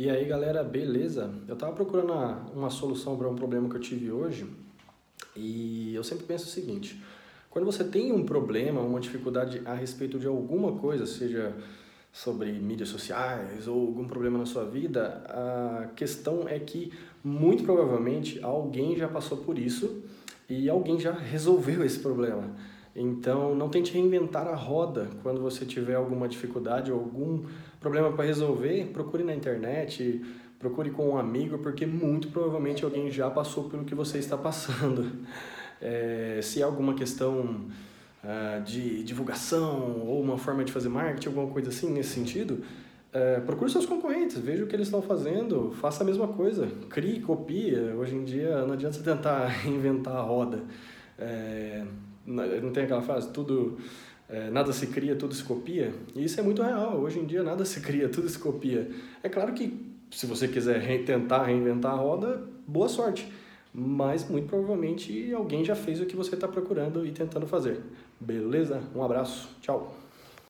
E aí galera, beleza? Eu tava procurando uma solução para um problema que eu tive hoje e eu sempre penso o seguinte: quando você tem um problema, uma dificuldade a respeito de alguma coisa, seja sobre mídias sociais ou algum problema na sua vida, a questão é que muito provavelmente alguém já passou por isso e alguém já resolveu esse problema. Então, não tente reinventar a roda quando você tiver alguma dificuldade ou algum problema para resolver. Procure na internet, procure com um amigo, porque muito provavelmente alguém já passou pelo que você está passando. É, se há alguma questão uh, de divulgação ou uma forma de fazer marketing, alguma coisa assim nesse sentido, é, procure seus concorrentes, veja o que eles estão fazendo, faça a mesma coisa, crie, copia. Hoje em dia não adianta você tentar inventar a roda. É, não tem aquela frase, tudo, é, nada se cria, tudo se copia? E isso é muito real, hoje em dia nada se cria, tudo se copia. É claro que se você quiser re tentar reinventar a roda, boa sorte. Mas muito provavelmente alguém já fez o que você está procurando e tentando fazer. Beleza? Um abraço, tchau!